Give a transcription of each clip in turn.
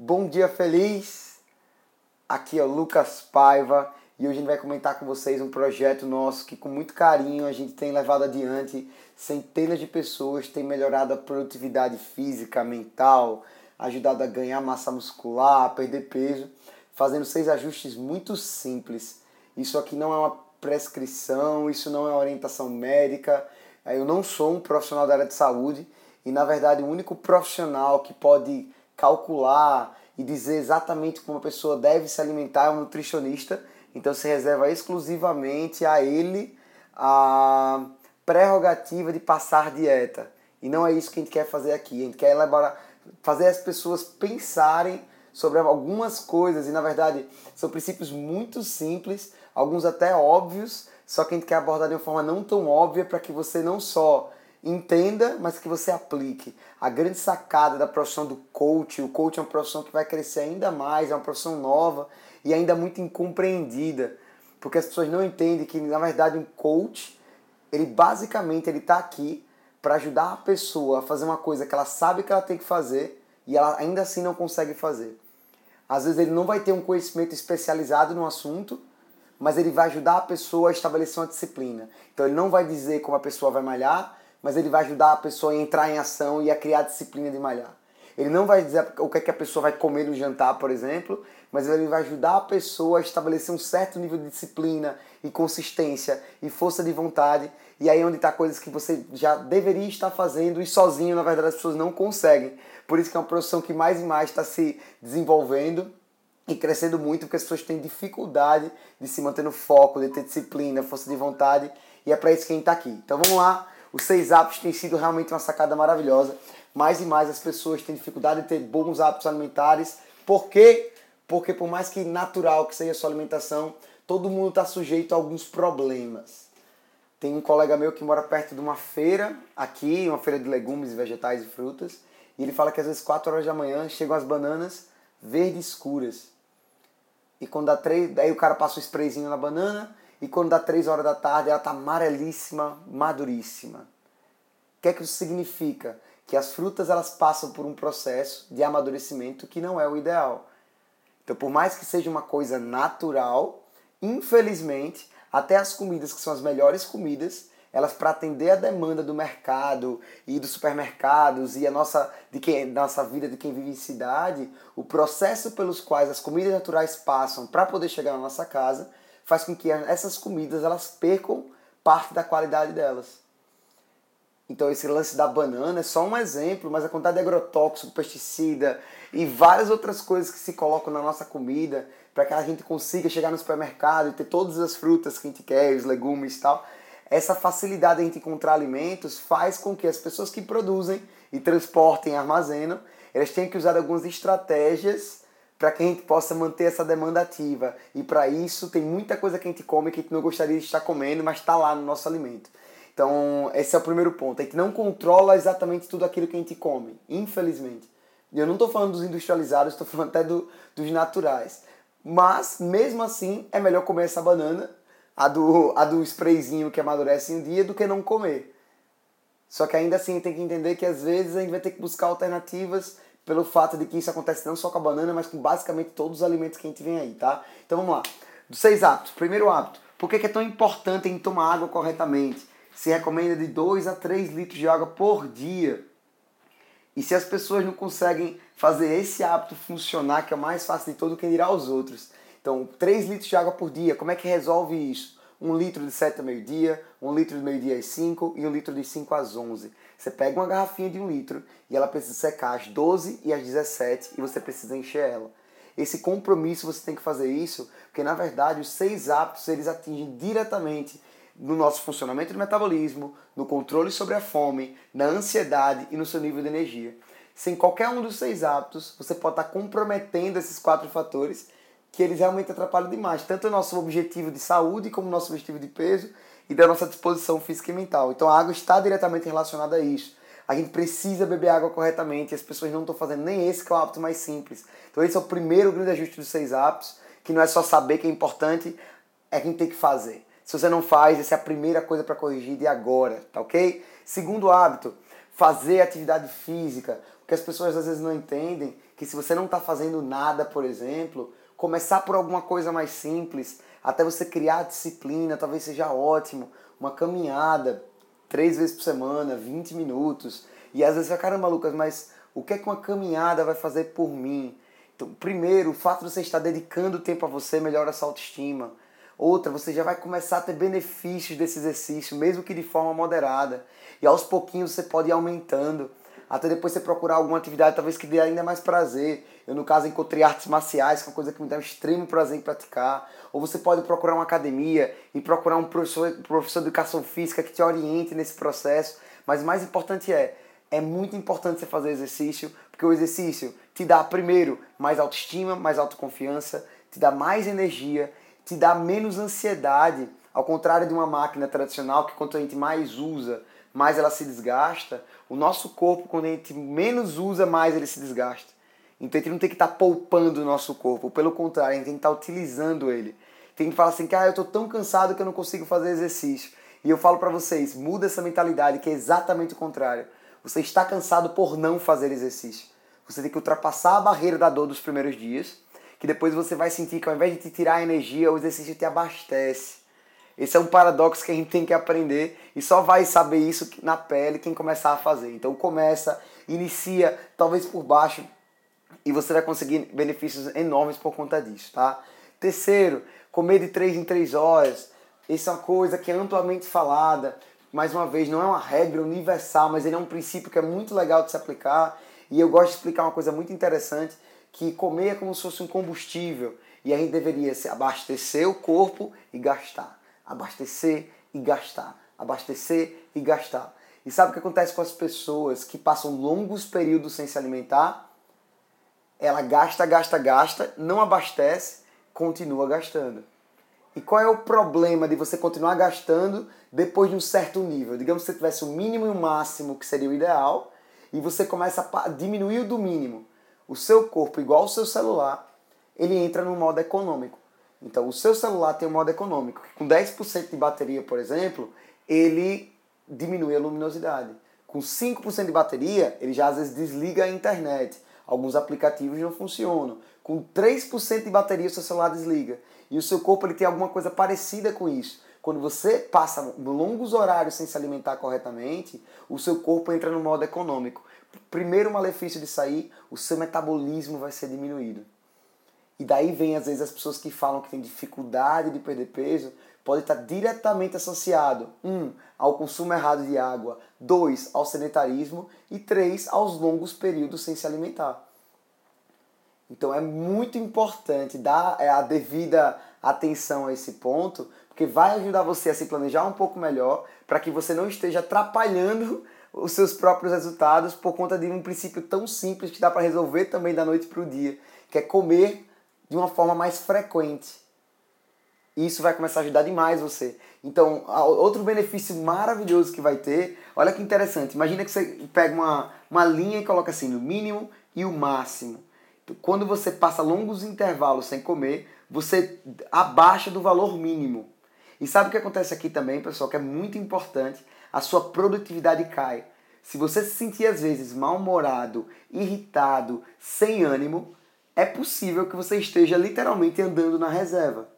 Bom dia feliz! Aqui é o Lucas Paiva e hoje a gente vai comentar com vocês um projeto nosso que com muito carinho a gente tem levado adiante. Centenas de pessoas têm melhorado a produtividade física, mental, ajudado a ganhar massa muscular, a perder peso, fazendo seis ajustes muito simples. Isso aqui não é uma prescrição, isso não é orientação médica. Eu não sou um profissional da área de saúde e, na verdade, o único profissional que pode calcular e dizer exatamente como a pessoa deve se alimentar é um nutricionista. Então, se reserva exclusivamente a ele a prerrogativa de passar dieta. E não é isso que a gente quer fazer aqui. A gente quer elaborar, fazer as pessoas pensarem sobre algumas coisas e na verdade são princípios muito simples, alguns até óbvios, só que a gente quer abordar de uma forma não tão óbvia para que você não só entenda, mas que você aplique. A grande sacada da profissão do coach, o coach é uma profissão que vai crescer ainda mais, é uma profissão nova e ainda muito incompreendida, porque as pessoas não entendem que na verdade um coach, ele basicamente ele está aqui para ajudar a pessoa a fazer uma coisa que ela sabe que ela tem que fazer e ela ainda assim não consegue fazer. Às vezes ele não vai ter um conhecimento especializado no assunto, mas ele vai ajudar a pessoa a estabelecer uma disciplina. Então ele não vai dizer como a pessoa vai malhar, mas ele vai ajudar a pessoa a entrar em ação e a criar a disciplina de malhar. Ele não vai dizer o que, é que a pessoa vai comer no jantar, por exemplo, mas ele vai ajudar a pessoa a estabelecer um certo nível de disciplina e consistência e força de vontade. E aí é onde está coisas que você já deveria estar fazendo e sozinho, na verdade, as pessoas não conseguem. Por isso que é uma profissão que mais e mais está se desenvolvendo e crescendo muito, porque as pessoas têm dificuldade de se manter no foco, de ter disciplina, força de vontade. E é para isso que a gente está aqui. Então vamos lá. Os seis hábitos têm sido realmente uma sacada maravilhosa. Mais e mais as pessoas têm dificuldade de ter bons hábitos alimentares. Por quê? Porque por mais que natural que seja a sua alimentação, todo mundo está sujeito a alguns problemas. Tem um colega meu que mora perto de uma feira, aqui, uma feira de legumes, vegetais e frutas, e ele fala que às vezes 4 horas da manhã chegam as bananas verdes escuras. E quando dá três, daí o cara passa o sprayzinho na banana, e quando dá 3 horas da tarde ela está amarelíssima, maduríssima. O que é que isso significa? Que as frutas elas passam por um processo de amadurecimento que não é o ideal. Então, por mais que seja uma coisa natural, infelizmente, até as comidas que são as melhores comidas, elas para atender a demanda do mercado e dos supermercados e a nossa de quem nossa vida de quem vive em cidade, o processo pelos quais as comidas naturais passam para poder chegar na nossa casa faz com que essas comidas elas percam parte da qualidade delas. Então esse lance da banana é só um exemplo, mas a quantidade de agrotóxico, pesticida e várias outras coisas que se colocam na nossa comida para que a gente consiga chegar no supermercado e ter todas as frutas que a gente quer, os legumes e tal. Essa facilidade de a gente encontrar alimentos faz com que as pessoas que produzem e transportem e armazenam, elas tenham que usar algumas estratégias para que a gente possa manter essa demanda ativa. E para isso tem muita coisa que a gente come que a gente não gostaria de estar comendo, mas está lá no nosso alimento. Então, esse é o primeiro ponto. A gente não controla exatamente tudo aquilo que a gente come, infelizmente. Eu não estou falando dos industrializados, estou falando até do, dos naturais. Mas, mesmo assim, é melhor comer essa banana, a do, a do sprayzinho que amadurece em um dia, do que não comer. Só que ainda assim tem que entender que às vezes a gente vai ter que buscar alternativas pelo fato de que isso acontece não só com a banana, mas com basicamente todos os alimentos que a gente vem aí, tá? Então vamos lá. Dos seis hábitos. Primeiro hábito. Por que é tão importante em tomar água corretamente? Se recomenda de 2 a 3 litros de água por dia. E se as pessoas não conseguem fazer esse hábito funcionar, que é o mais fácil de todo, quem dirá os outros? Então, 3 litros de água por dia, como é que resolve isso? um litro de 7 a meio-dia, um litro de meio-dia às 5 e um litro de 5 às 11. Você pega uma garrafinha de um litro e ela precisa secar às 12 e às 17 e você precisa encher ela. Esse compromisso você tem que fazer isso, porque na verdade os seis hábitos eles atingem diretamente no nosso funcionamento do metabolismo, no controle sobre a fome, na ansiedade e no seu nível de energia. Sem qualquer um dos seis hábitos, você pode estar comprometendo esses quatro fatores que eles realmente atrapalham demais, tanto o nosso objetivo de saúde como o nosso objetivo de peso e da nossa disposição física e mental. Então a água está diretamente relacionada a isso. A gente precisa beber água corretamente, as pessoas não estão fazendo nem esse que é o hábito mais simples. Então esse é o primeiro grande ajuste dos seis hábitos, que não é só saber que é importante, é que a gente tem que fazer. Se você não faz, essa é a primeira coisa para corrigir de agora, tá ok? Segundo hábito, fazer atividade física. Porque as pessoas às vezes não entendem que se você não está fazendo nada, por exemplo, começar por alguma coisa mais simples, até você criar disciplina, talvez seja ótimo. Uma caminhada, três vezes por semana, 20 minutos. E às vezes você fala, caramba, Lucas, mas o que é que uma caminhada vai fazer por mim? Então, primeiro, o fato de você estar dedicando tempo a você melhora a sua autoestima. Outra, você já vai começar a ter benefícios desse exercício, mesmo que de forma moderada. E aos pouquinhos você pode ir aumentando. Até depois você procurar alguma atividade talvez que dê ainda mais prazer. Eu, no caso, encontrei artes marciais, que é uma coisa que me dá um extremo prazer em praticar. Ou você pode procurar uma academia e procurar um professor, professor de educação física que te oriente nesse processo. Mas o mais importante é, é muito importante você fazer exercício, porque o exercício te dá, primeiro, mais autoestima, mais autoconfiança, te dá mais energia, te dá menos ansiedade, ao contrário de uma máquina tradicional que quanto a gente mais usa, mais ela se desgasta. O nosso corpo, quando a gente menos usa, mais ele se desgasta. Então a gente não tem que estar tá poupando o nosso corpo, pelo contrário, a gente tem que estar tá utilizando ele. Tem que falar assim, que ah, eu estou tão cansado que eu não consigo fazer exercício. E eu falo para vocês, muda essa mentalidade que é exatamente o contrário. Você está cansado por não fazer exercício. Você tem que ultrapassar a barreira da dor dos primeiros dias, que depois você vai sentir que ao invés de te tirar a energia, o exercício te abastece. Esse é um paradoxo que a gente tem que aprender e só vai saber isso na pele quem começar a fazer. Então começa, inicia, talvez por baixo, e você vai conseguir benefícios enormes por conta disso, tá? Terceiro, comer de 3 em 3 horas. Isso é uma coisa que é amplamente falada. Mais uma vez, não é uma regra universal, mas ele é um princípio que é muito legal de se aplicar. E eu gosto de explicar uma coisa muito interessante, que comer é como se fosse um combustível. E a gente deveria se abastecer o corpo e gastar. Abastecer e gastar. Abastecer e gastar. E sabe o que acontece com as pessoas que passam longos períodos sem se alimentar? Ela gasta, gasta, gasta, não abastece, continua gastando. E qual é o problema de você continuar gastando depois de um certo nível? Digamos que você tivesse o mínimo e o máximo, que seria o ideal, e você começa a diminuir o do mínimo. O seu corpo, igual o seu celular, ele entra no modo econômico. Então, o seu celular tem um modo econômico, que com 10% de bateria, por exemplo, ele diminui a luminosidade. Com 5% de bateria, ele já às vezes desliga a internet. Alguns aplicativos não funcionam. Com 3% de bateria, o seu celular desliga. E o seu corpo ele tem alguma coisa parecida com isso. Quando você passa longos horários sem se alimentar corretamente, o seu corpo entra no modo econômico. Primeiro malefício de sair, o seu metabolismo vai ser diminuído. E daí vem às vezes as pessoas que falam que têm dificuldade de perder peso, pode estar diretamente associado, um, ao consumo errado de água, dois, ao sedentarismo e três, aos longos períodos sem se alimentar. Então é muito importante dar é, a devida atenção a esse ponto, porque vai ajudar você a se planejar um pouco melhor para que você não esteja atrapalhando os seus próprios resultados por conta de um princípio tão simples que dá para resolver também da noite para o dia, que é comer de uma forma mais frequente. E isso vai começar a ajudar demais você. Então, outro benefício maravilhoso que vai ter, olha que interessante. Imagina que você pega uma, uma linha e coloca assim, no mínimo e o máximo quando você passa longos intervalos sem comer, você abaixa do valor mínimo. E sabe o que acontece aqui também, pessoal, que é muito importante? A sua produtividade cai. Se você se sentir às vezes mal-humorado, irritado, sem ânimo, é possível que você esteja literalmente andando na reserva.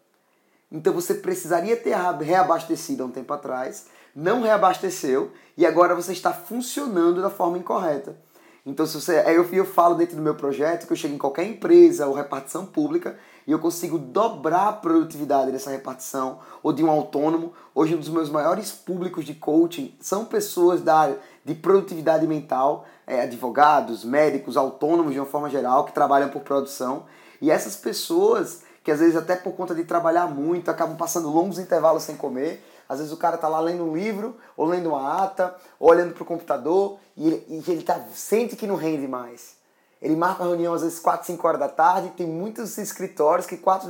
Então você precisaria ter reabastecido há um tempo atrás, não reabasteceu e agora você está funcionando da forma incorreta. Então, se você, eu, eu falo dentro do meu projeto que eu chego em qualquer empresa ou repartição pública e eu consigo dobrar a produtividade dessa repartição ou de um autônomo. Hoje, um dos meus maiores públicos de coaching são pessoas da área de produtividade mental, é, advogados, médicos, autônomos de uma forma geral, que trabalham por produção. E essas pessoas, que às vezes até por conta de trabalhar muito, acabam passando longos intervalos sem comer, às vezes o cara tá lá lendo um livro, ou lendo uma ata, ou olhando pro computador, e ele, e ele tá, sente que não rende mais. Ele marca uma reunião às vezes 4, 5 horas da tarde, tem muitos escritórios que quatro,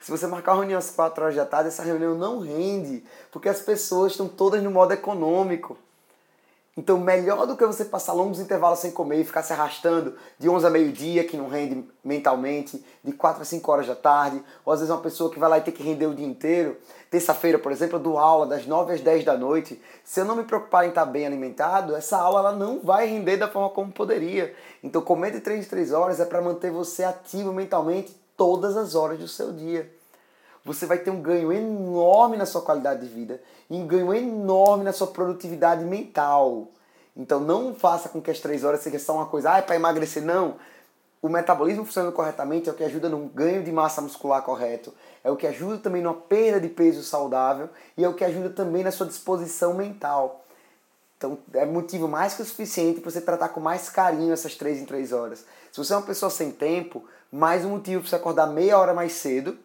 se você marcar uma reunião às 4 horas da tarde, essa reunião não rende, porque as pessoas estão todas no modo econômico. Então, melhor do que você passar longos intervalos sem comer e ficar se arrastando de 11 a meio-dia, que não rende mentalmente, de 4 a 5 horas da tarde, ou às vezes uma pessoa que vai lá e tem que render o dia inteiro. Terça-feira, por exemplo, eu dou aula das 9 às 10 da noite. Se eu não me preocupar em estar bem alimentado, essa aula ela não vai render da forma como poderia. Então, comer de 3 em 3 horas é para manter você ativo mentalmente todas as horas do seu dia você vai ter um ganho enorme na sua qualidade de vida e um ganho enorme na sua produtividade mental. Então não faça com que as três horas seja só uma coisa, ah, é para emagrecer. Não. O metabolismo funcionando corretamente é o que ajuda no ganho de massa muscular correto, é o que ajuda também na perda de peso saudável e é o que ajuda também na sua disposição mental. Então é motivo mais que o suficiente para você tratar com mais carinho essas três em três horas. Se você é uma pessoa sem tempo, mais um motivo para você acordar meia hora mais cedo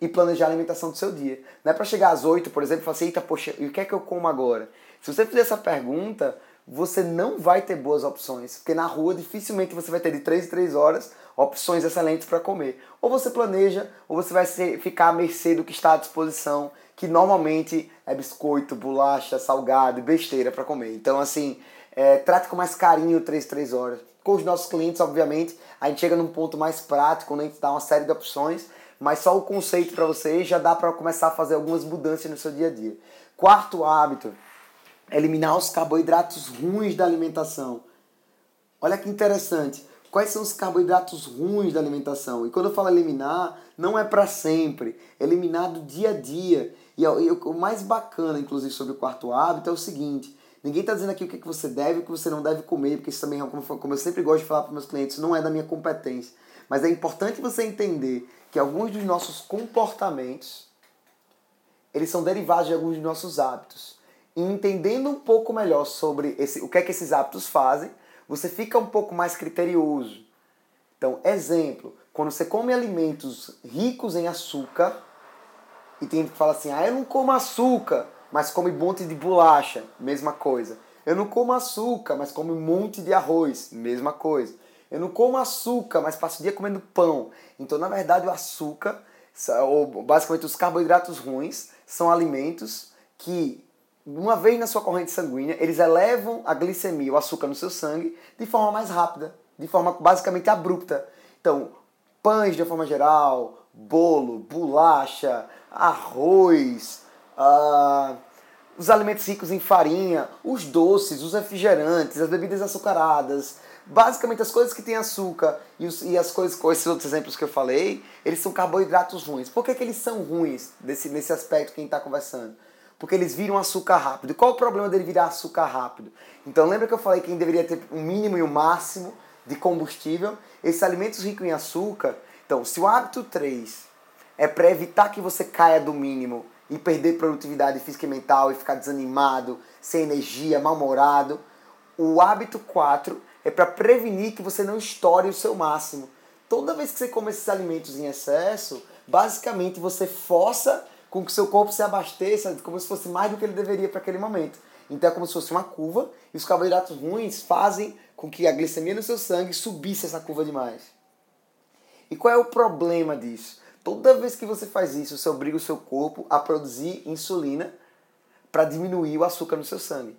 e planejar a alimentação do seu dia. Não é para chegar às 8, por exemplo, e falar assim, eita, poxa, e o que é que eu como agora? Se você fizer essa pergunta, você não vai ter boas opções, porque na rua dificilmente você vai ter de 3 em 3 horas opções excelentes para comer. Ou você planeja, ou você vai ser, ficar à mercê do que está à disposição, que normalmente é biscoito, bolacha, salgado besteira para comer. Então, assim, é, trate com mais carinho 3 em 3 horas. Com os nossos clientes, obviamente, a gente chega num ponto mais prático, onde a gente dá uma série de opções, mas só o conceito para vocês já dá para começar a fazer algumas mudanças no seu dia a dia. Quarto hábito, eliminar os carboidratos ruins da alimentação. Olha que interessante. Quais são os carboidratos ruins da alimentação? E quando eu falo eliminar, não é para sempre. Eliminar do dia a dia. E o mais bacana, inclusive, sobre o quarto hábito é o seguinte: ninguém está dizendo aqui o que você deve e o que você não deve comer, porque isso também, como eu sempre gosto de falar para meus clientes, não é da minha competência. Mas é importante você entender que alguns dos nossos comportamentos eles são derivados de alguns dos nossos hábitos. E entendendo um pouco melhor sobre esse, o que é que esses hábitos fazem, você fica um pouco mais criterioso. Então, exemplo, quando você come alimentos ricos em açúcar, e tem gente que fala assim, ah, eu não como açúcar, mas come um monte de bolacha, mesma coisa. Eu não como açúcar, mas come um monte de arroz, mesma coisa. Eu não como açúcar, mas passo o dia comendo pão. Então, na verdade, o açúcar, ou basicamente os carboidratos ruins, são alimentos que, uma vez na sua corrente sanguínea, eles elevam a glicemia, o açúcar no seu sangue, de forma mais rápida, de forma basicamente abrupta. Então, pães de forma geral, bolo, bolacha, arroz, uh, os alimentos ricos em farinha, os doces, os refrigerantes, as bebidas açucaradas, basicamente as coisas que têm açúcar e, os, e as coisas com esses outros exemplos que eu falei, eles são carboidratos ruins. Por que, que eles são ruins desse, nesse aspecto quem está conversando? Porque eles viram açúcar rápido. Qual o problema dele virar açúcar rápido? Então lembra que eu falei que deveria ter um mínimo e um máximo de combustível? Esses alimentos ricos em açúcar, então se o hábito 3 é para evitar que você caia do mínimo e perder produtividade física e mental e ficar desanimado, sem energia, mal-humorado, o hábito 4 é para prevenir que você não estoure o seu máximo. Toda vez que você come esses alimentos em excesso, basicamente você força com que seu corpo se abasteça como se fosse mais do que ele deveria para aquele momento. Então é como se fosse uma curva e os carboidratos ruins fazem com que a glicemia no seu sangue subisse essa curva demais. E qual é o problema disso? Toda vez que você faz isso, você obriga o seu corpo a produzir insulina para diminuir o açúcar no seu sangue.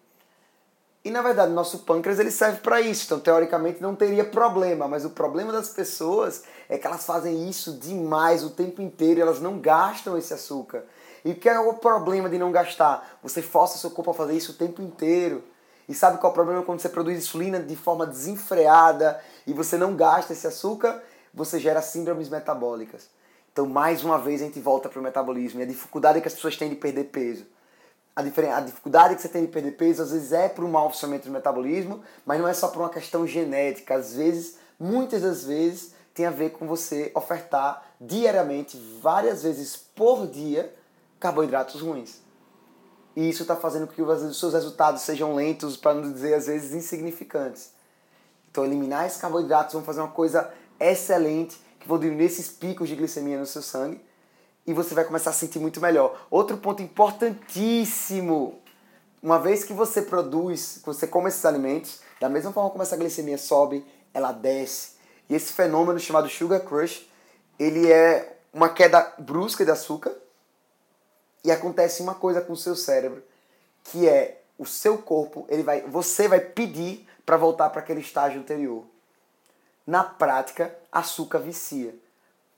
E na verdade, nosso pâncreas ele serve para isso, então teoricamente não teria problema, mas o problema das pessoas é que elas fazem isso demais o tempo inteiro elas não gastam esse açúcar. E o que é o problema de não gastar? Você força seu corpo a fazer isso o tempo inteiro. E sabe qual é o problema quando você produz insulina de forma desenfreada e você não gasta esse açúcar? Você gera síndromes metabólicas. Então, mais uma vez, a gente volta para o metabolismo e a dificuldade que as pessoas têm de perder peso a, a dificuldade que você tem de perder peso às vezes é por um mau funcionamento do metabolismo, mas não é só por uma questão genética. Às vezes, muitas das vezes, tem a ver com você ofertar diariamente, várias vezes por dia, carboidratos ruins. E isso está fazendo com que os seus resultados sejam lentos, para não dizer às vezes insignificantes. Então, eliminar esses carboidratos vão fazer uma coisa excelente, que vão diminuir esses picos de glicemia no seu sangue e você vai começar a sentir muito melhor. Outro ponto importantíssimo, uma vez que você produz, que você come esses alimentos, da mesma forma como essa glicemia sobe, ela desce. E esse fenômeno chamado sugar crush, ele é uma queda brusca de açúcar e acontece uma coisa com o seu cérebro, que é o seu corpo, ele vai, você vai pedir para voltar para aquele estágio anterior. Na prática, açúcar vicia.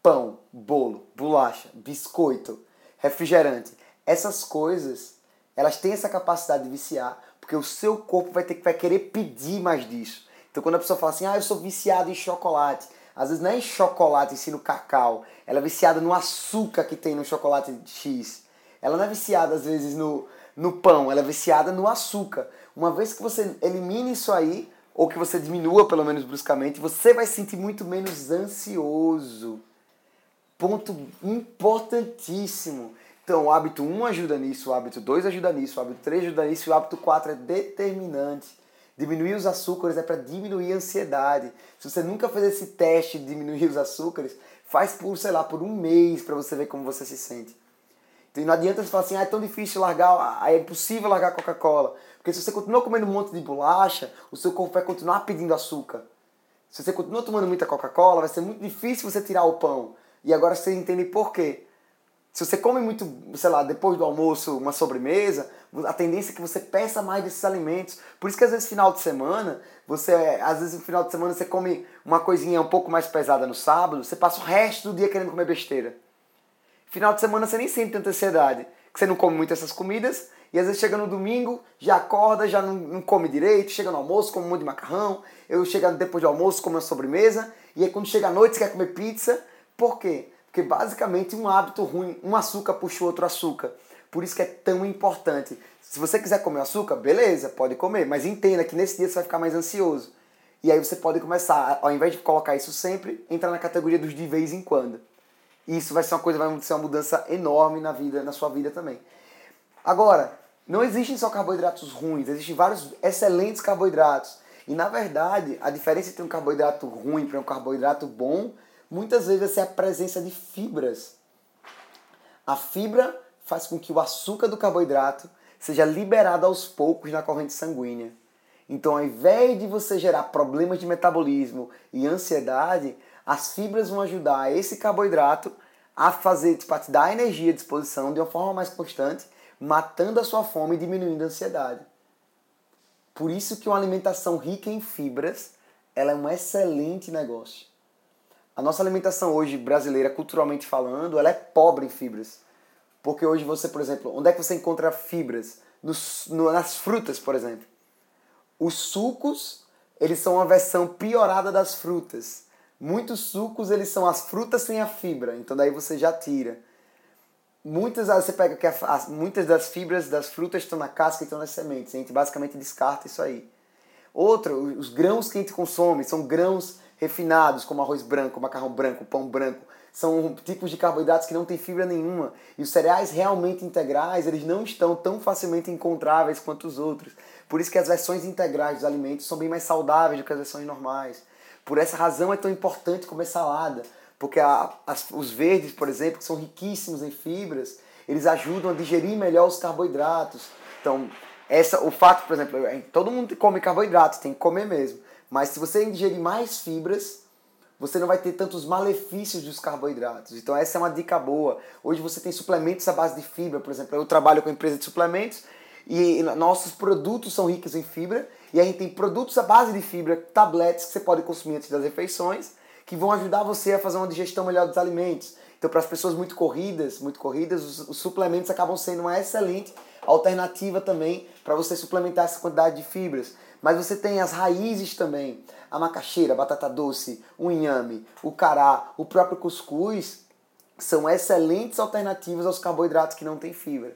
Pão, bolo, bolacha, biscoito, refrigerante, essas coisas, elas têm essa capacidade de viciar, porque o seu corpo vai ter vai querer pedir mais disso. Então quando a pessoa fala assim: "Ah, eu sou viciado em chocolate", às vezes não é em chocolate, sim no cacau. Ela é viciada no açúcar que tem no chocolate X. Ela não é viciada às vezes no no pão, ela é viciada no açúcar. Uma vez que você elimine isso aí, ou que você diminua pelo menos bruscamente, você vai se sentir muito menos ansioso. Ponto importantíssimo. Então, o hábito 1 ajuda nisso, o hábito 2 ajuda nisso, o hábito 3 ajuda nisso, e o hábito 4 é determinante. Diminuir os açúcares é para diminuir a ansiedade. Se você nunca fez esse teste de diminuir os açúcares, faz por, sei lá, por um mês para você ver como você se sente. Então não adianta você falar assim, ah, é tão difícil largar, ah, é impossível largar Coca-Cola. Porque se você continua comendo um monte de bolacha, o seu corpo vai continuar pedindo açúcar. Se você continua tomando muita Coca-Cola, vai ser muito difícil você tirar o pão. E agora você entende por quê. Se você come muito, sei lá, depois do almoço, uma sobremesa, a tendência é que você peça mais desses alimentos. Por isso que às vezes final de semana, você, às vezes no final de semana você come uma coisinha um pouco mais pesada no sábado, você passa o resto do dia querendo comer besteira. Final de semana você nem sente tanta ansiedade, que você não come muito essas comidas, e às vezes chega no domingo, já acorda, já não, não come direito, chega no almoço, come um monte de macarrão, eu chego depois do almoço, como uma sobremesa, e aí quando chega a noite você quer comer pizza. Por quê? Porque basicamente um hábito ruim, um açúcar puxa o outro açúcar. Por isso que é tão importante. Se você quiser comer açúcar, beleza, pode comer, mas entenda que nesse dia você vai ficar mais ansioso. E aí você pode começar, ao invés de colocar isso sempre, entrar na categoria dos de vez em quando. E isso vai ser uma coisa, vai ser uma mudança enorme na vida, na sua vida também. Agora, não existem só carboidratos ruins, existem vários excelentes carboidratos. E na verdade, a diferença entre um carboidrato ruim para um carboidrato bom, muitas vezes ser a presença de fibras. A fibra faz com que o açúcar do carboidrato seja liberado aos poucos na corrente sanguínea. Então, ao invés de você gerar problemas de metabolismo e ansiedade, as fibras vão ajudar esse carboidrato a fazer, tipo, a te dar energia à disposição de uma forma mais constante, matando a sua fome e diminuindo a ansiedade. Por isso que uma alimentação rica em fibras, ela é um excelente negócio. A nossa alimentação hoje brasileira, culturalmente falando, ela é pobre em fibras. Porque hoje você, por exemplo, onde é que você encontra fibras? Nos, no, nas frutas, por exemplo. Os sucos, eles são uma versão piorada das frutas. Muitos sucos, eles são as frutas sem a fibra, então daí você já tira. Muitas, você pega que as, muitas das fibras das frutas estão na casca e estão nas sementes. A gente basicamente descarta isso aí. Outro, os grãos que a gente consome são grãos refinados, como arroz branco, macarrão branco, pão branco. São tipos de carboidratos que não têm fibra nenhuma. E os cereais realmente integrais, eles não estão tão facilmente encontráveis quanto os outros. Por isso que as versões integrais dos alimentos são bem mais saudáveis do que as versões normais. Por essa razão é tão importante comer salada, porque a, as, os verdes, por exemplo, que são riquíssimos em fibras, eles ajudam a digerir melhor os carboidratos. Então, essa, o fato, por exemplo, todo mundo come carboidratos, tem que comer mesmo. Mas se você ingerir mais fibras, você não vai ter tantos malefícios dos carboidratos. Então essa é uma dica boa. Hoje você tem suplementos à base de fibra, por exemplo, eu trabalho com empresa de suplementos e nossos produtos são ricos em fibra e a gente tem produtos à base de fibra, tabletes que você pode consumir antes das refeições, que vão ajudar você a fazer uma digestão melhor dos alimentos. Então, para as pessoas muito corridas, muito corridas, os, os suplementos acabam sendo uma excelente alternativa também para você suplementar essa quantidade de fibras. Mas você tem as raízes também, a macaxeira, a batata doce, o inhame, o cará, o próprio cuscuz, são excelentes alternativas aos carboidratos que não têm fibra.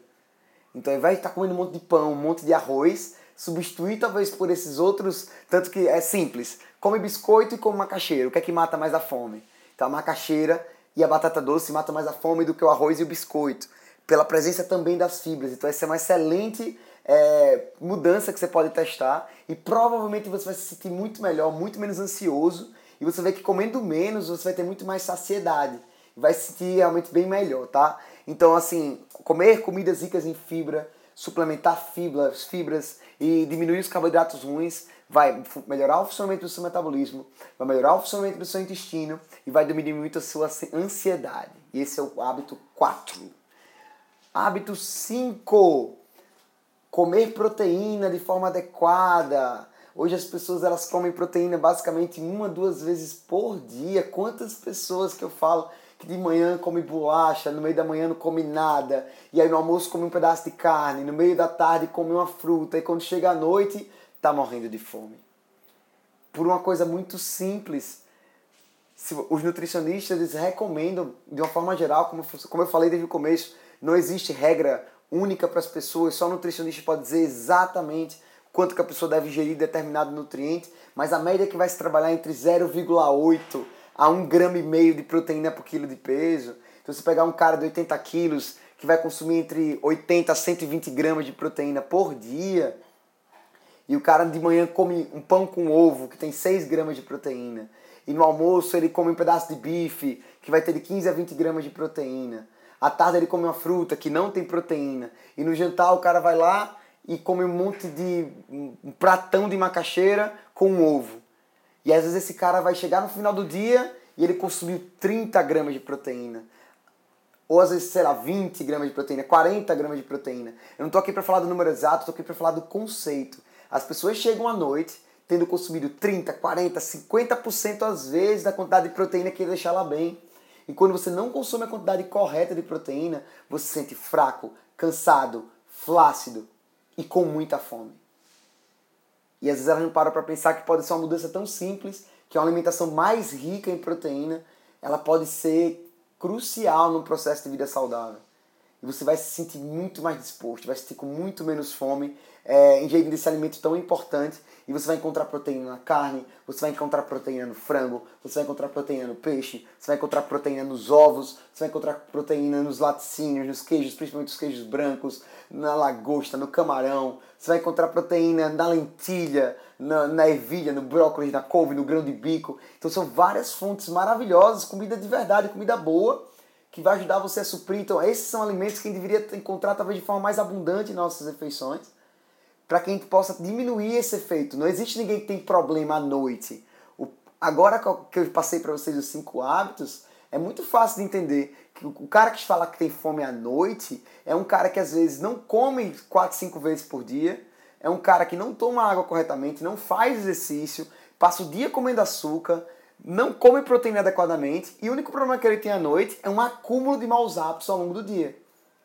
Então, ao invés de estar comendo um monte de pão, um monte de arroz, substituir talvez por esses outros, tanto que é simples, come biscoito e come macaxeira, o que é que mata mais a fome? Então a macaxeira e a batata doce matam mais a fome do que o arroz e o biscoito, pela presença também das fibras. Então essa é uma excelente é, mudança que você pode testar e provavelmente você vai se sentir muito melhor, muito menos ansioso e você vê que comendo menos você vai ter muito mais saciedade vai se sentir realmente bem melhor, tá? Então assim, comer comidas ricas em fibra, suplementar fibras, fibras e diminuir os carboidratos ruins vai melhorar o funcionamento do seu metabolismo, vai melhorar o funcionamento do seu intestino e vai diminuir muito a sua ansiedade. E esse é o hábito 4. Hábito 5. Comer proteína de forma adequada. Hoje as pessoas elas comem proteína basicamente uma, duas vezes por dia. Quantas pessoas que eu falo que de manhã come bolacha, no meio da manhã não come nada, e aí no almoço come um pedaço de carne, no meio da tarde come uma fruta, e quando chega à noite está morrendo de fome. Por uma coisa muito simples. Os nutricionistas eles recomendam, de uma forma geral, como, como eu falei desde o começo, não existe regra única para as pessoas, só o nutricionista pode dizer exatamente quanto que a pessoa deve ingerir determinado nutriente, mas a média que vai se trabalhar entre 0,8 a 1,5 grama e meio de proteína por quilo de peso. Então se pegar um cara de 80 quilos que vai consumir entre 80 a 120 gramas de proteína por dia, e o cara de manhã come um pão com ovo que tem 6 gramas de proteína, e no almoço ele come um pedaço de bife que vai ter de 15 a 20 gramas de proteína. À tarde ele come uma fruta que não tem proteína. E no jantar o cara vai lá e come um monte de. um pratão de macaxeira com um ovo. E às vezes esse cara vai chegar no final do dia e ele consumiu 30 gramas de proteína. Ou às vezes, sei lá, 20 gramas de proteína, 40 gramas de proteína. Eu não estou aqui para falar do número exato, estou aqui para falar do conceito. As pessoas chegam à noite tendo consumido 30, 40, 50% às vezes da quantidade de proteína que ia deixar ela bem. E quando você não consome a quantidade correta de proteína, você se sente fraco, cansado, flácido e com muita fome. E às vezes ela não para para pensar que pode ser uma mudança tão simples, que uma alimentação mais rica em proteína, ela pode ser crucial no processo de vida saudável. E você vai se sentir muito mais disposto, vai se sentir com muito menos fome é, ingerindo esse alimento tão importante e você vai encontrar proteína na carne, você vai encontrar proteína no frango, você vai encontrar proteína no peixe, você vai encontrar proteína nos ovos, você vai encontrar proteína nos laticínios, nos queijos, principalmente os queijos brancos, na lagosta, no camarão, você vai encontrar proteína na lentilha, na, na ervilha, no brócolis, na couve, no grão de bico. Então são várias fontes maravilhosas, comida de verdade, comida boa, que vai ajudar você a suprir. Então esses são alimentos que a gente deveria encontrar talvez de forma mais abundante em nossas refeições para que a gente possa diminuir esse efeito. Não existe ninguém que tem problema à noite. O, agora que eu passei para vocês os cinco hábitos, é muito fácil de entender que o cara que fala que tem fome à noite é um cara que às vezes não come quatro, cinco vezes por dia, é um cara que não toma água corretamente, não faz exercício, passa o dia comendo açúcar, não come proteína adequadamente e o único problema que ele tem à noite é um acúmulo de maus hábitos ao longo do dia.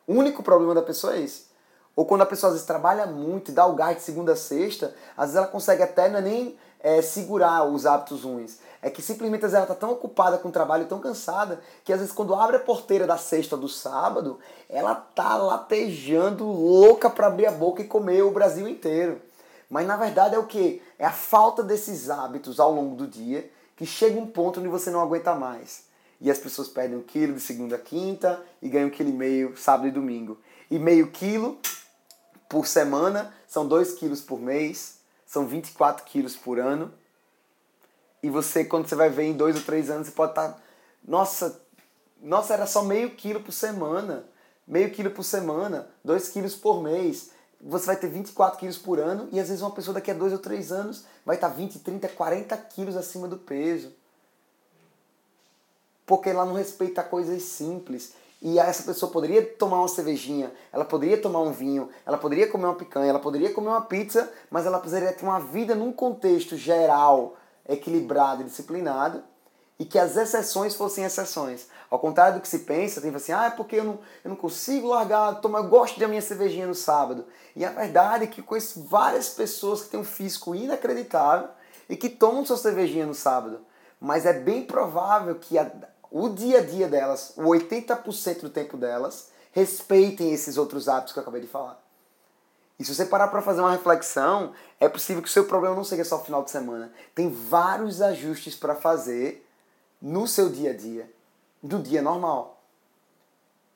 O único problema da pessoa é esse. Ou quando a pessoa às vezes trabalha muito e dá o gás de segunda a sexta, às vezes ela consegue até é nem é, segurar os hábitos ruins. É que simplesmente ela está tão ocupada com o trabalho, tão cansada, que às vezes quando abre a porteira da sexta do sábado, ela tá latejando louca para abrir a boca e comer o Brasil inteiro. Mas na verdade é o que? É a falta desses hábitos ao longo do dia que chega um ponto onde você não aguenta mais. E as pessoas perdem um quilo de segunda a quinta e ganham um quilo e meio sábado e domingo. E meio quilo por semana, são 2 quilos por mês, são 24 quilos por ano. E você, quando você vai ver em dois ou três anos, você pode estar. Tá, nossa, nossa, era só meio quilo por semana. Meio quilo por semana, 2 quilos por mês. Você vai ter 24 quilos por ano e às vezes uma pessoa daqui a dois ou três anos vai estar 20, 30, 40 quilos acima do peso. Porque ela não respeita coisas simples. E essa pessoa poderia tomar uma cervejinha, ela poderia tomar um vinho, ela poderia comer uma picanha, ela poderia comer uma pizza, mas ela precisaria ter uma vida num contexto geral, equilibrado e disciplinado, e que as exceções fossem exceções. Ao contrário do que se pensa, tem assim, ah, é porque eu não, eu não consigo largar, tomar, eu gosto da minha cervejinha no sábado. E a verdade é que conheço várias pessoas que têm um físico inacreditável e que tomam sua cervejinha no sábado. Mas é bem provável que a, o dia a dia delas, o 80% do tempo delas, respeitem esses outros hábitos que eu acabei de falar. E se você parar para fazer uma reflexão, é possível que o seu problema não seja só o final de semana. Tem vários ajustes para fazer no seu dia a dia, do dia normal.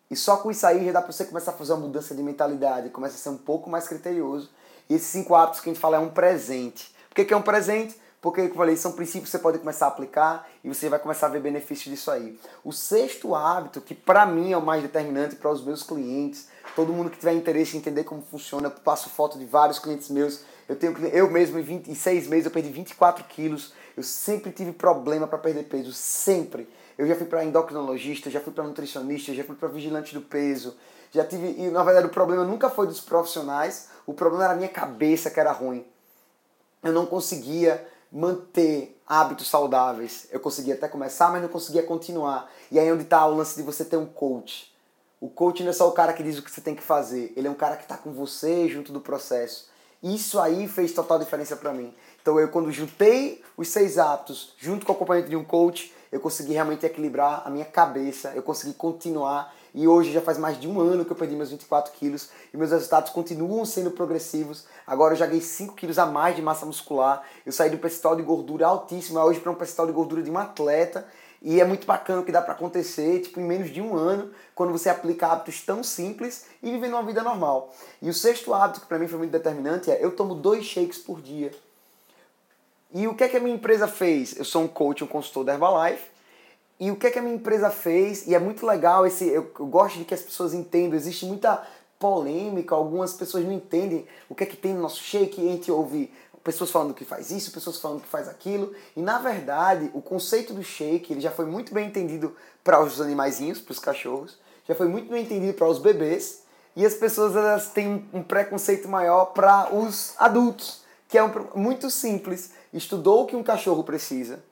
E só com isso aí já dá para você começar a fazer uma mudança de mentalidade, começa a ser um pouco mais criterioso. E esses cinco hábitos que a gente fala é um presente. Por que, que é um presente? Porque, como eu falei, são princípios que você pode começar a aplicar e você vai começar a ver benefícios disso aí. O sexto hábito, que para mim é o mais determinante para os meus clientes, todo mundo que tiver interesse em entender como funciona, eu passo foto de vários clientes meus. Eu tenho eu mesmo em 26 meses eu perdi 24 quilos Eu sempre tive problema para perder peso, sempre. Eu já fui para endocrinologista, já fui para nutricionista, já fui para vigilante do peso. Já tive, e na verdade o problema nunca foi dos profissionais, o problema era a minha cabeça que era ruim. Eu não conseguia manter hábitos saudáveis. Eu conseguia até começar, mas não conseguia continuar. E aí é onde está o lance de você ter um coach. O coach não é só o cara que diz o que você tem que fazer, ele é um cara que está com você junto do processo. Isso aí fez total diferença para mim. Então eu quando juntei os seis hábitos junto com o acompanhamento de um coach, eu consegui realmente equilibrar a minha cabeça, eu consegui continuar e hoje já faz mais de um ano que eu perdi meus 24 quilos e meus resultados continuam sendo progressivos. Agora eu já ganhei 5 quilos a mais de massa muscular. Eu saí do percentual de gordura altíssimo hoje para um percentual de gordura de um atleta. E é muito bacana o que dá para acontecer, tipo, em menos de um ano, quando você aplica hábitos tão simples e vivendo uma vida normal. E o sexto hábito, que para mim foi muito determinante, é eu tomo dois shakes por dia. E o que é que a minha empresa fez? Eu sou um coach, um consultor da Herbalife, e o que é que a minha empresa fez? E é muito legal esse. Eu, eu gosto de que as pessoas entendam. Existe muita polêmica, algumas pessoas não entendem o que é que tem no nosso shake. A gente ouve pessoas falando que faz isso, pessoas falando que faz aquilo. E na verdade, o conceito do shake ele já foi muito bem entendido para os animaizinhos, para os cachorros, já foi muito bem entendido para os bebês. E as pessoas elas têm um preconceito maior para os adultos, que é um, muito simples. Estudou o que um cachorro precisa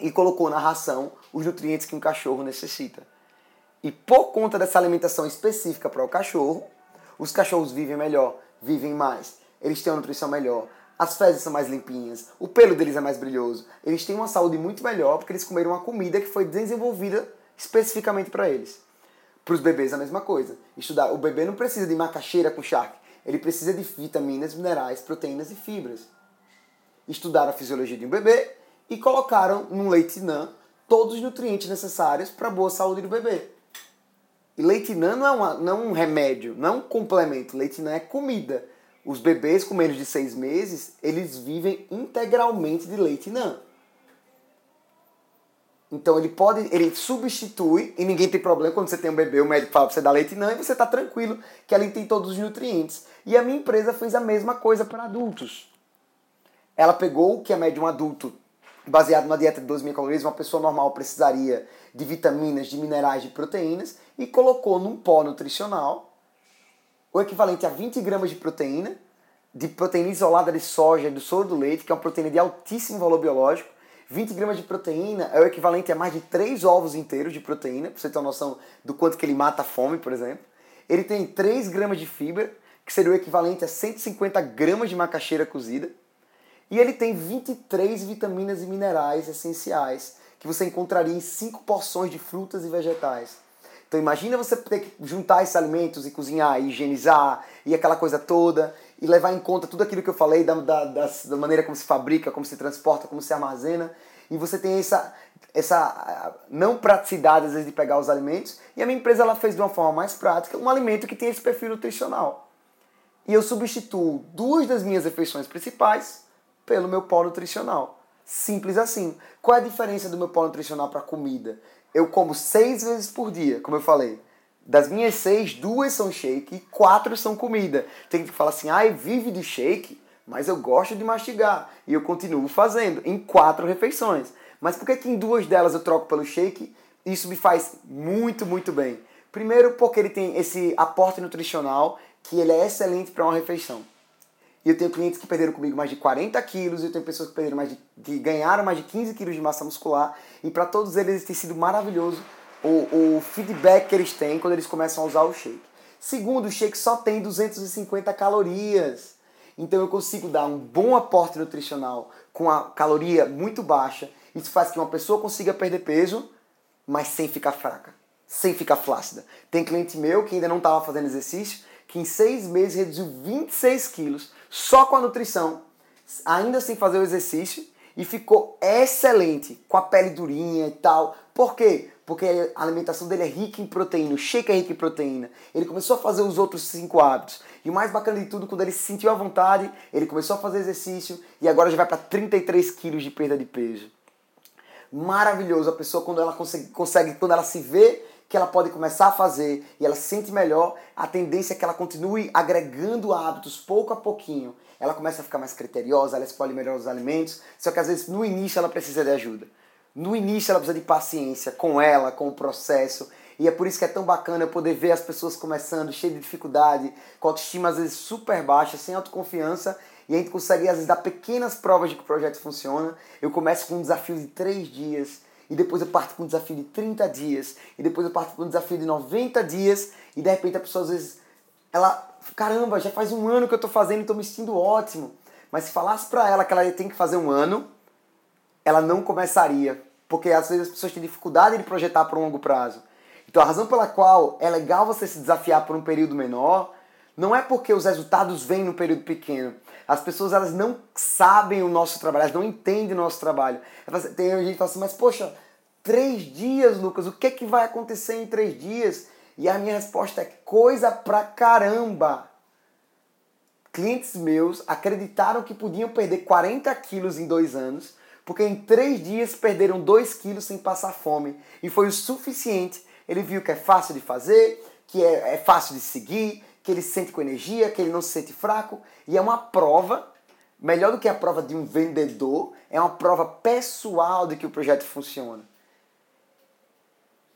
e colocou na ração os nutrientes que um cachorro necessita. E por conta dessa alimentação específica para o cachorro, os cachorros vivem melhor, vivem mais, eles têm uma nutrição melhor, as fezes são mais limpinhas, o pelo deles é mais brilhoso, eles têm uma saúde muito melhor porque eles comeram uma comida que foi desenvolvida especificamente para eles. Para os bebês a mesma coisa. Estudar, o bebê não precisa de macaxeira com charque, ele precisa de vitaminas, minerais, proteínas e fibras. Estudar a fisiologia de um bebê e colocaram no leite NAN todos os nutrientes necessários para a boa saúde do bebê. E leite NAN não é, uma, não é um remédio, não é um complemento. Leite NAN é comida. Os bebês com menos de seis meses, eles vivem integralmente de leite NAN. Então ele pode, ele substitui e ninguém tem problema quando você tem um bebê, o médico fala para você dar leite NAN e você está tranquilo que ali tem todos os nutrientes. E a minha empresa fez a mesma coisa para adultos. Ela pegou o que é médio um adulto baseado numa dieta de 12 mil calorias, uma pessoa normal precisaria de vitaminas, de minerais, de proteínas, e colocou num pó nutricional o equivalente a 20 gramas de proteína, de proteína isolada de soja e do soro do leite, que é uma proteína de altíssimo valor biológico. 20 gramas de proteína é o equivalente a mais de 3 ovos inteiros de proteína, para você ter uma noção do quanto que ele mata a fome, por exemplo. Ele tem 3 gramas de fibra, que seria o equivalente a 150 gramas de macaxeira cozida. E ele tem 23 vitaminas e minerais essenciais que você encontraria em 5 porções de frutas e vegetais. Então imagina você ter que juntar esses alimentos e cozinhar, e higienizar e aquela coisa toda e levar em conta tudo aquilo que eu falei da, da, da maneira como se fabrica, como se transporta, como se armazena. E você tem essa, essa ah, não praticidade às vezes de pegar os alimentos. E a minha empresa ela fez de uma forma mais prática um alimento que tem esse perfil nutricional. E eu substituo duas das minhas refeições principais pelo meu pó nutricional. Simples assim. Qual é a diferença do meu pó nutricional para comida? Eu como seis vezes por dia, como eu falei. Das minhas seis, duas são shake e quatro são comida. Tem que fala assim, ai, vive de shake, mas eu gosto de mastigar. E eu continuo fazendo em quatro refeições. Mas por que, que em duas delas eu troco pelo shake? Isso me faz muito, muito bem. Primeiro porque ele tem esse aporte nutricional que ele é excelente para uma refeição. E eu tenho clientes que perderam comigo mais de 40 quilos, e eu tenho pessoas que perderam mais de, que ganharam mais de 15 quilos de massa muscular. E para todos eles tem sido maravilhoso o, o feedback que eles têm quando eles começam a usar o shake. Segundo, o shake só tem 250 calorias. Então eu consigo dar um bom aporte nutricional com a caloria muito baixa. Isso faz que uma pessoa consiga perder peso, mas sem ficar fraca, sem ficar flácida. Tem cliente meu que ainda não estava fazendo exercício, que em seis meses reduziu 26 quilos só com a nutrição, ainda sem fazer o exercício, e ficou excelente, com a pele durinha e tal. Por quê? Porque a alimentação dele é rica em proteína, o shake é rico em proteína. Ele começou a fazer os outros cinco hábitos. E o mais bacana de tudo, quando ele se sentiu à vontade, ele começou a fazer exercício e agora já vai para 33 quilos de perda de peso. Maravilhoso a pessoa quando ela consegue, consegue, quando ela se vê que ela pode começar a fazer e ela se sente melhor, a tendência é que ela continue agregando hábitos pouco a pouquinho. Ela começa a ficar mais criteriosa, ela escolhe melhor os alimentos, só que às vezes no início ela precisa de ajuda. No início ela precisa de paciência com ela, com o processo. E é por isso que é tão bacana eu poder ver as pessoas começando, cheias de dificuldade, com autoestima às vezes super baixa, sem autoconfiança, e a gente consegue às vezes dar pequenas provas de que o projeto funciona. Eu começo com um desafio de 3 dias, e depois eu parto com um desafio de 30 dias, e depois eu parto com um desafio de 90 dias, e de repente a pessoa às vezes, ela, caramba, já faz um ano que eu estou fazendo e estou me sentindo ótimo. Mas se falasse para ela que ela tem que fazer um ano, ela não começaria. Porque às vezes as pessoas têm dificuldade de projetar para um longo prazo. Então a razão pela qual é legal você se desafiar por um período menor não é porque os resultados vêm no período pequeno. As pessoas elas não sabem o nosso trabalho, elas não entendem o nosso trabalho. Tem gente que fala assim, mas poxa, três dias, Lucas, o que, é que vai acontecer em três dias? E a minha resposta é coisa pra caramba. Clientes meus acreditaram que podiam perder 40 quilos em dois anos porque em três dias perderam 2 quilos sem passar fome. E foi o suficiente. Ele viu que é fácil de fazer, que é, é fácil de seguir, que ele se sente com energia, que ele não se sente fraco. E é uma prova, melhor do que a prova de um vendedor, é uma prova pessoal de que o projeto funciona.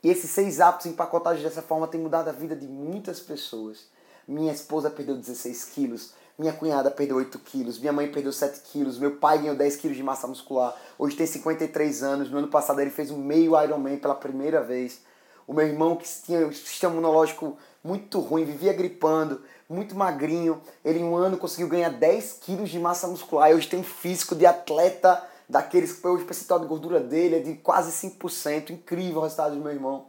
E esses seis hábitos empacotados dessa forma têm mudado a vida de muitas pessoas. Minha esposa perdeu 16 quilos, minha cunhada perdeu 8 quilos, minha mãe perdeu 7 quilos, meu pai ganhou 10 quilos de massa muscular. Hoje tem 53 anos. No ano passado ele fez um meio Ironman pela primeira vez. O meu irmão, que tinha um sistema imunológico muito ruim, vivia gripando, muito magrinho, ele em um ano conseguiu ganhar 10 quilos de massa muscular. E hoje tem um físico de atleta daqueles que o percentual de gordura dele é de quase 5%. Incrível o resultado do meu irmão.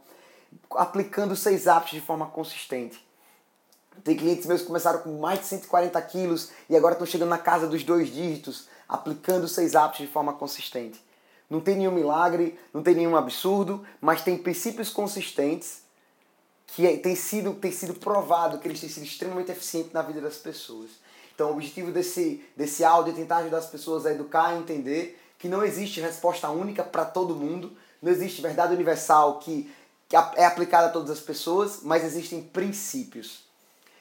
Aplicando seis hábitos de forma consistente. Tem clientes meus que começaram com mais de 140 quilos e agora estão chegando na casa dos dois dígitos, aplicando seis hábitos de forma consistente. Não tem nenhum milagre, não tem nenhum absurdo, mas tem princípios consistentes que é, tem sido, tem sido provado que eles têm sido extremamente eficientes na vida das pessoas. Então, o objetivo desse, desse áudio é tentar ajudar as pessoas a educar e entender que não existe resposta única para todo mundo, não existe verdade universal que, que é aplicada a todas as pessoas, mas existem princípios.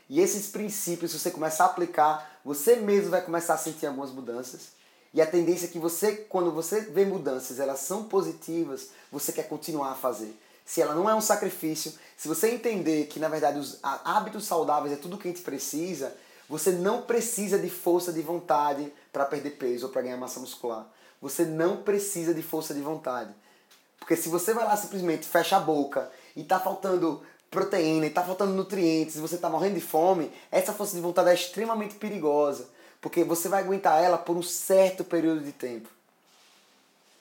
E esses princípios, se você começar a aplicar, você mesmo vai começar a sentir algumas mudanças. E a tendência é que você, quando você vê mudanças, elas são positivas, você quer continuar a fazer. Se ela não é um sacrifício, se você entender que na verdade os hábitos saudáveis é tudo o que a gente precisa, você não precisa de força de vontade para perder peso ou para ganhar massa muscular. Você não precisa de força de vontade. Porque se você vai lá simplesmente fecha a boca e tá faltando proteína e tá faltando nutrientes e você tá morrendo de fome, essa força de vontade é extremamente perigosa, porque você vai aguentar ela por um certo período de tempo.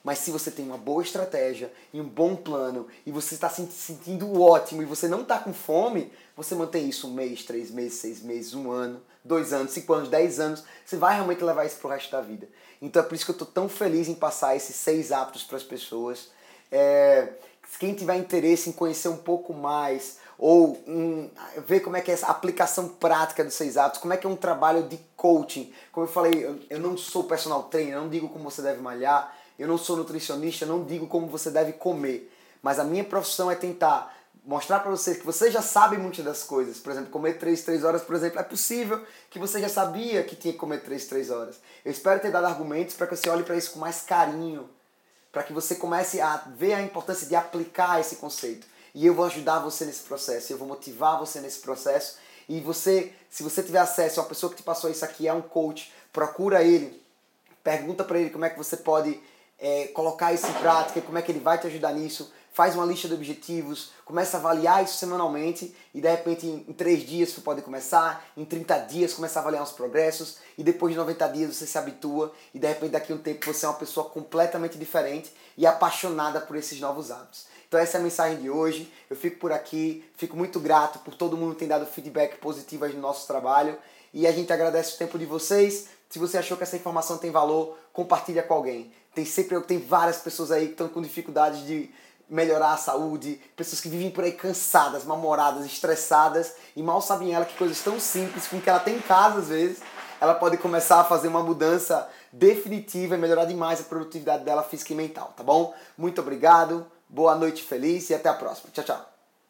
Mas se você tem uma boa estratégia e um bom plano e você está se sentindo ótimo e você não está com fome, você mantém isso um mês, três meses, seis meses, um ano, dois anos, cinco anos, dez anos, você vai realmente levar isso para o resto da vida. Então é por isso que eu estou tão feliz em passar esses seis hábitos para as pessoas. É, quem tiver interesse em conhecer um pouco mais ou em ver como é que é essa aplicação prática dos seis hábitos, como é que é um trabalho de coaching. Como eu falei, eu, eu não sou personal trainer, não digo como você deve malhar, eu não sou nutricionista, não digo como você deve comer. Mas a minha profissão é tentar mostrar para vocês que você já sabe muitas das coisas. Por exemplo, comer 3, 3 horas, por exemplo, é possível que você já sabia que tinha que comer 3, 3 horas. Eu espero ter dado argumentos para que você olhe para isso com mais carinho, para que você comece a ver a importância de aplicar esse conceito. E eu vou ajudar você nesse processo, eu vou motivar você nesse processo. E você, se você tiver acesso a uma pessoa que te passou isso aqui, é um coach, procura ele, pergunta para ele como é que você pode é, colocar isso em prática, como é que ele vai te ajudar nisso. Faz uma lista de objetivos, começa a avaliar isso semanalmente e de repente em, em 3 dias você pode começar, em 30 dias começa a avaliar os progressos e depois de 90 dias você se habitua e de repente daqui a um tempo você é uma pessoa completamente diferente e apaixonada por esses novos hábitos. Então essa é a mensagem de hoje. Eu fico por aqui, fico muito grato por todo mundo que tem dado feedback positivo no nosso trabalho e a gente agradece o tempo de vocês. Se você achou que essa informação tem valor, compartilha com alguém. Tem sempre tem várias pessoas aí que estão com dificuldade de melhorar a saúde, pessoas que vivem por aí cansadas, mal-humoradas, estressadas e mal sabem ela que coisas tão simples com que ela tem em casa às vezes, ela pode começar a fazer uma mudança definitiva e melhorar demais a produtividade dela física e mental, tá bom? Muito obrigado, boa noite feliz e até a próxima. Tchau, tchau.